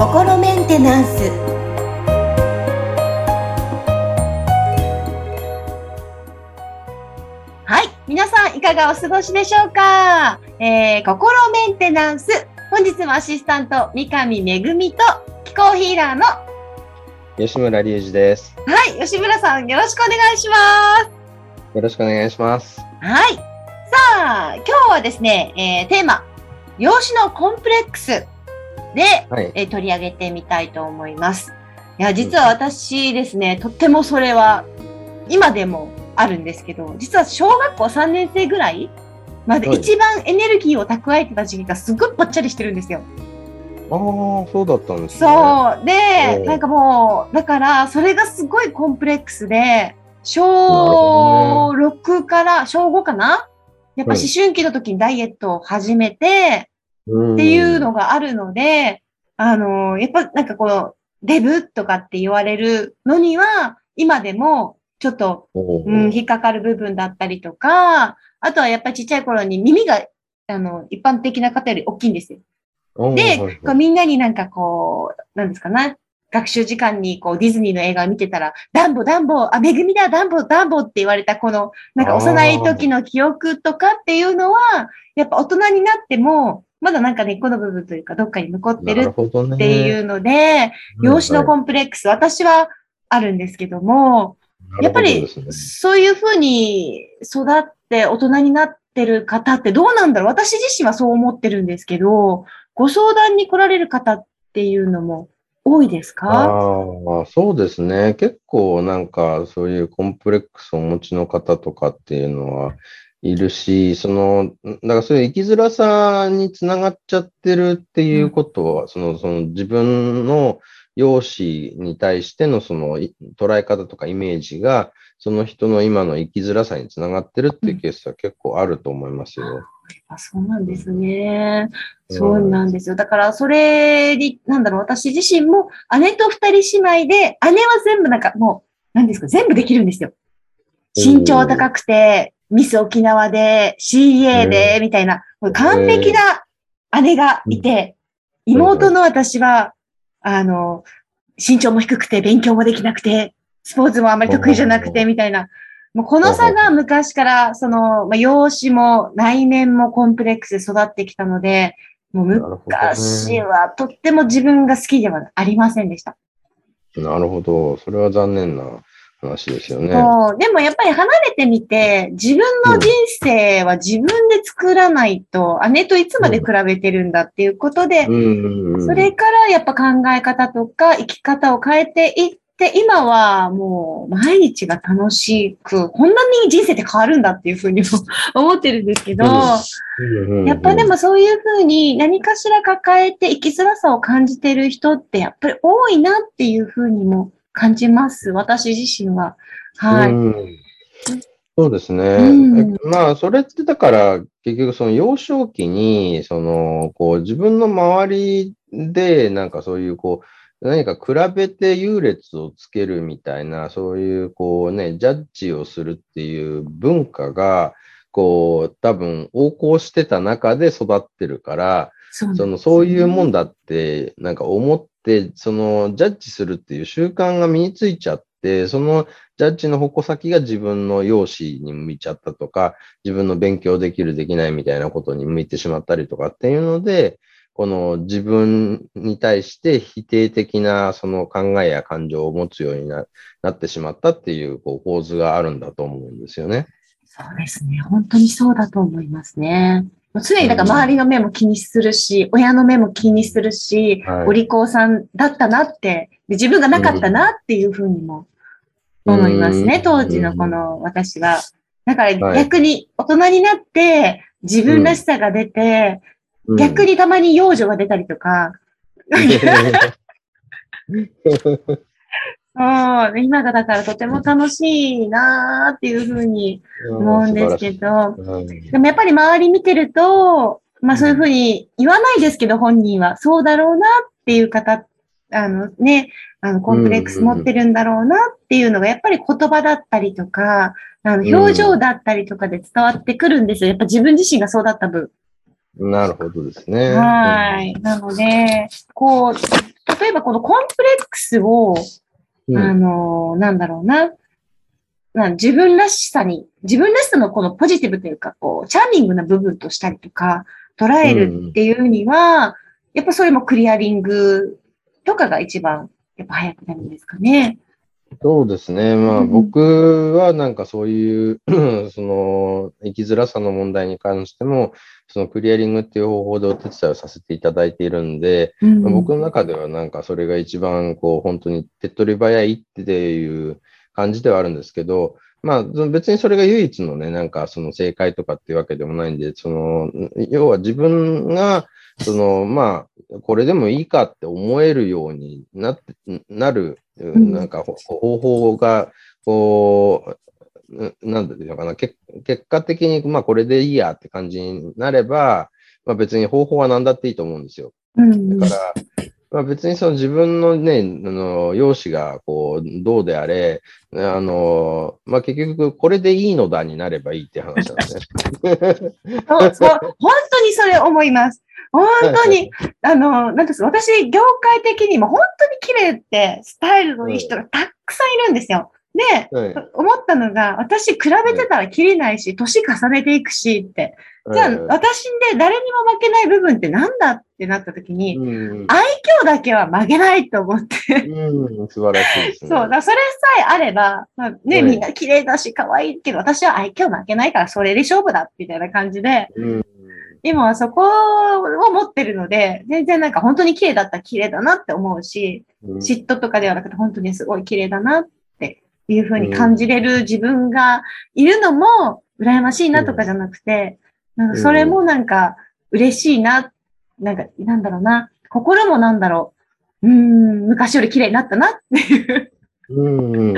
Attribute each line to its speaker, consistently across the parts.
Speaker 1: 心メンテナンス。はい。皆さんいかがお過ごしでしょうか、えー、心メンテナンス。本日もアシスタント三上恵と気候ヒーラーの
Speaker 2: 吉村隆二です。
Speaker 1: はい。吉村さんよろしくお願いします。
Speaker 2: よろしくお願いします。
Speaker 1: はい。さあ今日はですね、えー、テーマ養子のコンプレックスで、
Speaker 2: はい。
Speaker 1: えー取り上げてみたいと思います。いや、実は私ですね、とってもそれは今でもあるんですけど、実は小学校3年生ぐらいまで
Speaker 2: はい
Speaker 1: 一番エネルギーを蓄えてた時期がすごいぽっちゃりしてるんですよ。
Speaker 2: ああ、そうだったんですね。
Speaker 1: そう。でなんかもう、だからそれがすごいコンプレックスで、小
Speaker 2: ほ
Speaker 1: 6から小5かなやっぱ思春期の時にダイエットを始めて、
Speaker 2: うん。
Speaker 1: っていうのがあるので、あの、やっぱなんかこの、デブとかって言われるのには、今でもちょっと、うん、引っかかる部分だったりとか、あとはやっぱりちっちゃい頃に耳が、あの、一般的な方より大きいんですよ。で、
Speaker 2: はい
Speaker 1: こうみんなになんかこう、なんですかな、学習時間にこうディズニーの映画を見てたら、ダンボ、ダンボ、あ、めぐみだ、ダンボ、ダンボって言われたこの、なんか幼い時の記憶とかっていうのは、やっぱ大人になっても、まだなんか根っこの部分というか、どっかに残ってる。っていうので、養子のコンプレックス、私はあるんですけども、
Speaker 2: はい
Speaker 1: やっぱりそういうふうに育って大人になってる方ってどうなんだろう私自身はそう思ってるんですけど、ご相談に来られる方っていうのも多いですか？
Speaker 2: あ、そうですね。結構なんかそういうコンプレックスをお持ちの方とかっていうのはいるし、その、だからそういう生きづらさにつながっちゃってるっていうことは、その、その自分の容姿に対してのその捉え方とかイメージが、その人の今の生きづらさにつながってるっていうケースは結構あると思いますよ。
Speaker 1: あそうなんですね。
Speaker 2: うん
Speaker 1: そうなんですよ。だから、それに、なんだろう、私自身も姉と二人姉妹で、姉は全部なんかもう、何ですか、全部できるんですよ。身長高くて、ミス沖縄で、CA で、みたいな、完璧な姉がいて、
Speaker 2: うん
Speaker 1: 妹の私は、あの、身長も低くて、勉強もできなくて、スポーツもあまり得意じゃなくて、
Speaker 2: うん
Speaker 1: みたいな。もうこの差が昔から、その、まあ、容姿も内面もコンプレックスで育ってきたので、もう昔はとっても自分が好きではありませんでした。
Speaker 2: なるほど。それは残念な話ですよね。
Speaker 1: そうでもやっぱり離れてみて、自分の人生は自分で作らないと、姉といつまで比べてるんだっていうことで、
Speaker 2: うんうんうん
Speaker 1: それからやっぱ考え方とか生き方を変えていって、今はもう毎日が楽しく、こんなに人生って変わるんだっていうふうにも 思ってるんですけど、
Speaker 2: うん
Speaker 1: やっぱでもそういうふうに何かしら抱えて生きづらさを感じてる人ってやっぱり多いなっていうふうにも感じます。私自身は。はい。
Speaker 2: うんそうですね。
Speaker 1: うん
Speaker 2: えまあ、それってだから、結局その幼少期に、その、こう、自分の周りで、なんかそういう、こう、何か比べて優劣をつけるみたいな、そういう、こうね、ジャッジをするっていう文化が、こう、多分横行してた中で育ってるから、
Speaker 1: そう
Speaker 2: その、そういうもんだって、なんか思って、その、ジャッジするっていう習慣が身についちゃって、そのジャッジの矛先が自分の容姿に向いちゃったとか、自分の勉強できる、できないみたいなことに向いてしまったりとかっていうので、この自分に対して否定的なその考えや感情を持つようにななってしまったっていうこう構図があるんだと思うんですよね。
Speaker 1: そうですね。本当にそうだと思いますね。常にだから周りの目も気にするし、親の目も気にするし、
Speaker 2: はい
Speaker 1: お利口さんだったなって、で自分がなかったなっていうふうにも思いますね、
Speaker 2: うん
Speaker 1: 当時のこの私は。だから
Speaker 2: はい
Speaker 1: 逆に大人になって自分らしさが出て、逆
Speaker 2: に。
Speaker 1: にたまに幼女が出たりとか、そう今がだからとても楽しいなーっていうふうに思うんですけど、
Speaker 2: ど。
Speaker 1: でもやっぱり周り見てると、まあそういうふうに言わないですけど本人はそうだろうなっていう方っあのね、あの、コンプレックス持ってるんだろうなっていうのが、やっぱり言葉だったりとか、あの、表情だったりとかで伝わってくるんですよ。やっぱ自分自身がそうだった分。
Speaker 2: なるほどですね。
Speaker 1: はい。なので、こう、例えばこのコンプレックスを、
Speaker 2: うん
Speaker 1: あの、なんだろうな。な自分らしさに、自分らしさのこのポジティブというか、こう、チャーミングな部分としたりとか、捉えるっていうには、やっぱそれもクリアリングとかが一番、やっぱ早くなるんですかね。
Speaker 2: そうですね。まあ、
Speaker 1: うん
Speaker 2: 僕はなんかそういう、その、生きづらさの問題に関しても、そのクリアリングっていう方法でお手伝いをさせていただいているんで、
Speaker 1: うん。
Speaker 2: まあ僕の中ではなんかそれが一番こう本当に手っ取り早いっていう感じではあるんですけど、まあ別にそれが唯一のね、なんかその正解とかっていうわけでもないんで、その、要は自分が、その、まあ、これでもいいかって思えるようになって、なる、
Speaker 1: ん。
Speaker 2: なんかほ方法が、こう、ななんていうのかな、け結果的に、まあこれでいいやって感じになれば、まあ別に方法は何だっていいと思うんですよ。
Speaker 1: うん
Speaker 2: だから、まあ、別にその自分のね、あの、容姿がこう、どうであれ、あの、まあ、結局これでいいのだになればいいって話なんですね。
Speaker 1: そう、そう、本当にそれ思います。本当に、あの、なんですか、私、業界的にも本当に綺麗って、スタイルのいい人がたくさんいるんですよ。で、
Speaker 2: はい
Speaker 1: 思ったのが、私、比べてたら切れないし、年重ねていくしって。じゃあ、
Speaker 2: うん
Speaker 1: 私で誰にも負けない部分ってなんだってなった時に、
Speaker 2: うん、
Speaker 1: 愛嬌だけは負けないと思って。
Speaker 2: うん、素晴らしいですね。
Speaker 1: そう、だそれさえあれば、まあ、ね、
Speaker 2: はい
Speaker 1: みんな綺麗だし、可愛いけど、私は愛嬌負けないから、それで勝負だ、みたいな感じで、
Speaker 2: うん
Speaker 1: 今はそこを持ってるので、全然なんか本当に綺麗だったら綺麗だなって思うし、
Speaker 2: うん
Speaker 1: 嫉妬とかではなくて本当にすごい綺麗だなっていうふうに感じれる自分がいるのも羨ましいなとかじゃなくて、なんかそれもなんか嬉しいな、なんかなんだろうな、心もなんだろう、うーん、昔より綺麗になったなっていう。
Speaker 2: うん、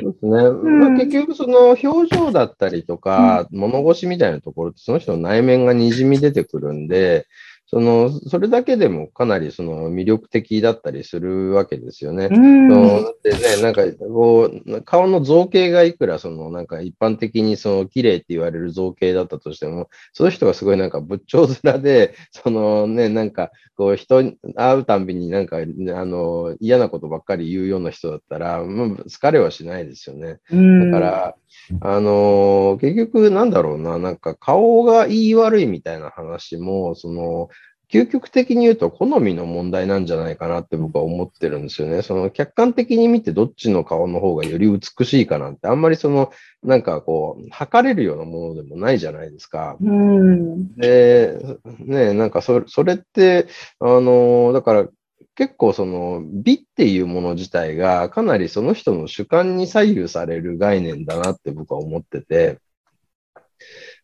Speaker 2: そうですね。
Speaker 1: ん。
Speaker 2: まあ、結局、その表情だったりとか、物腰みたいなところって、その人の内面がにじみ出てくるんで、その、それだけでもかなりその魅力的だったりするわけですよね。
Speaker 1: うん。
Speaker 2: そうだってね、なんかこう、顔の造形がいくら、そのなんか一般的にその綺麗って言われる造形だったとしても、その人がすごいなんか仏頂面で、そのね、なんかこう人に会うたんびになんか、あの、嫌なことばっかり言うような人だったら、もう疲れはしないですよね。
Speaker 1: うん
Speaker 2: だから、あのー結局なんだろうな、なんか顔がいい悪いみたいな話も、その、究極的に言うと好みの問題なんじゃないかなって僕は思ってるんですよね。その客観的に見てどっちの顔の方がより美しいかなんて、あんまりその、なんかこう、測れるようなものでもないじゃないですか。
Speaker 1: うん。
Speaker 2: で、ね、なんかそれそれって、あの、だから結構その美っていうもの自体がかなりその人の主観に左右される概念だなって僕は思ってて、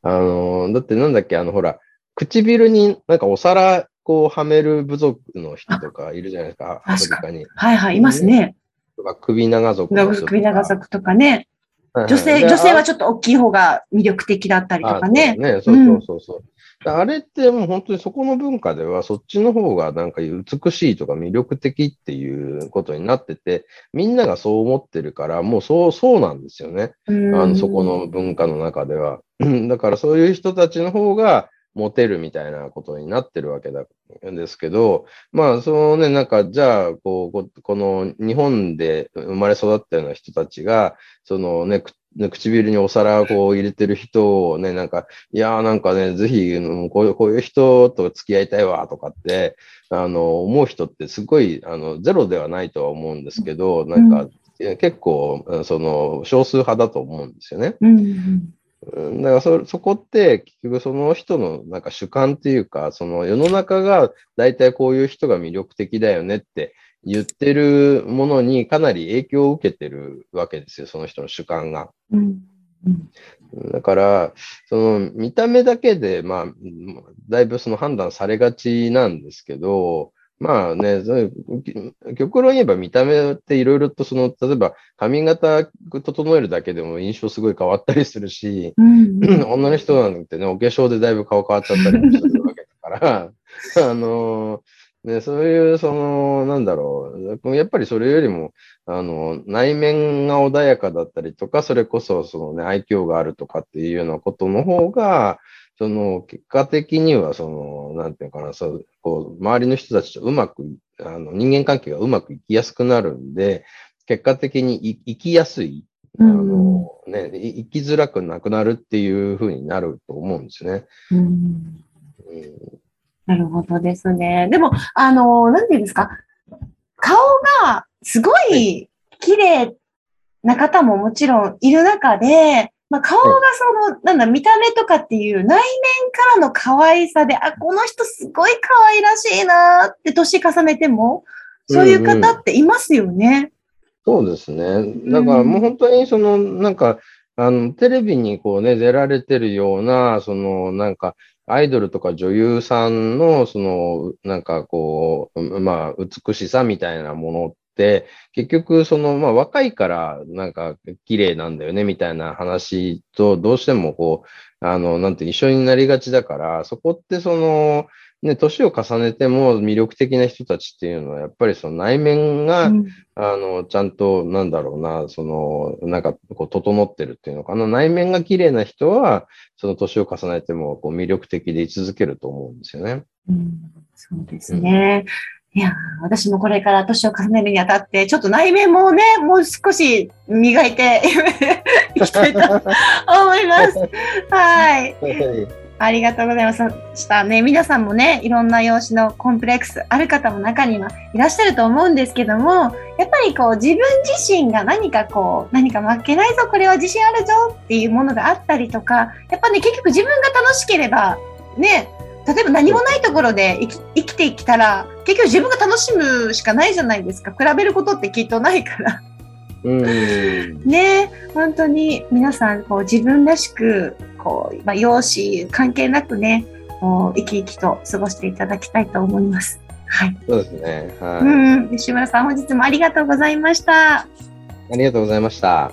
Speaker 2: あの、だってなんだっけ、あのほら、唇になんかお皿こうはめる部族の人とかいるじゃないですか、アフリカに。
Speaker 1: はいはい、いますね。
Speaker 2: とか首長族とか。
Speaker 1: 首長族とかね。女性、
Speaker 2: で
Speaker 1: 女性はちょっと大きい方が魅力的だったりとかね。
Speaker 2: あそうね、そうそうそうそう。あれってもう本当にそこの文化ではそっちの方がなんか美しいとか魅力的っていうことになってて、みんながそう思ってるから、もうそう、そうなんですよね。
Speaker 1: うん
Speaker 2: あの、そこの文化の中では。だからそういう人たちの方がモテるみたいなことになってるわけだですけど、まあ、そのね、なんか、じゃあ、こう、ここの日本で生まれ育ったような人たちが、そのね、く唇にお皿をこう入れてる人をね、なんか、いやーなんかね、ぜひ、うんこういう、こういう人と付き合いたいわ、とかって、あの、思う人ってすごい、あの、ゼロではないとは思うんですけど、なんか、結構、うんその、少数派だと思うんですよね。
Speaker 1: うんうん
Speaker 2: うんだからそ、そこって、結局その人のなんか主観っていうか、その世の中が大体こういう人が魅力的だよねって言ってるものにかなり影響を受けてるわけですよ、その人の主観が。
Speaker 1: うんうん
Speaker 2: だから、その見た目だけで、まあ、だいぶその判断されがちなんですけど、まあね、極論言えば見た目っていろいろとその、例えば髪型整えるだけでも印象すごい変わったりするし、
Speaker 1: うん。う ん
Speaker 2: 女の人なんてね、お化粧でだいぶ顔変わっちゃったりもするわけだから、あのね、そういう、その、なんだろう、やっぱりそれよりも、あの、内面が穏やかだったりとか、それこそ、そのね、愛嬌があるとかっていうようなことの方が、その、結果的には、その、なんていうかな、そう、こう、周りの人たちとうまく、あの、人間関係がうまくいきやすくなるんで、結果的に生きやすい、あの、ね、生きづらくなくなるっていうふうになると思うんですね。うん、うん。
Speaker 1: なるほどですね。でも、あの、なんていうんですか、顔がすごい。綺麗な方ももちろんいる中で、まあ、顔がその、なんだ、見た目とかっていう内面からの可愛さで、あ、この人すごい可愛らしいなって年重ねても、そういう方っていますよね。
Speaker 2: うんうん、そうですね。だからもう本当にその、なんか、あの、テレビにこうね、出られてるような、その、なんか、アイドルとか女優さんの、その、なんかこう、まあ、美しさみたいなものって、結局、その、まあ、若いから、なんか、綺麗なんだよね、みたいな話と、どうしてもこう、あの、なんて一緒になりがちだから、そこってその、ね、年を重ねても魅力的な人たちっていうのは、やっぱりその内面が、うん、あの、ちゃんと、なんだろうな、その、なんか、こう、整ってるっていうのかな。内面が綺麗な人は、その年を重ねても、こう、魅力的で居続けると思うんですよね。
Speaker 1: うん、そうですね。うん、いや、私もこれから年を重ねるにあたって、ちょっと内面もね、もう少し磨いて いきたいと思います。はい。ありがとうございましたね。皆さんもね、いろんな容姿のコンプレックスある方も中にはいらっしゃると思うんですけども、やっぱりこう自分自身が何かこう、何か負けないぞ、これは自信あるぞっていうものがあったりとか、やっぱね、結局自分が楽しければ、ね、例えば何もないところで生き生きてきたら、結局自分が楽しむしかないじゃないですか。比べることってきっとないから。
Speaker 2: うん
Speaker 1: ね本当に皆さんこう自分らしくこう、まあ、容姿関係なくねこう生き生きと過ごしていただきたいと思います。はい。
Speaker 2: そうですね。はい。
Speaker 1: うん、吉村さん本日もありがとうございました。あ
Speaker 2: りがとうございました。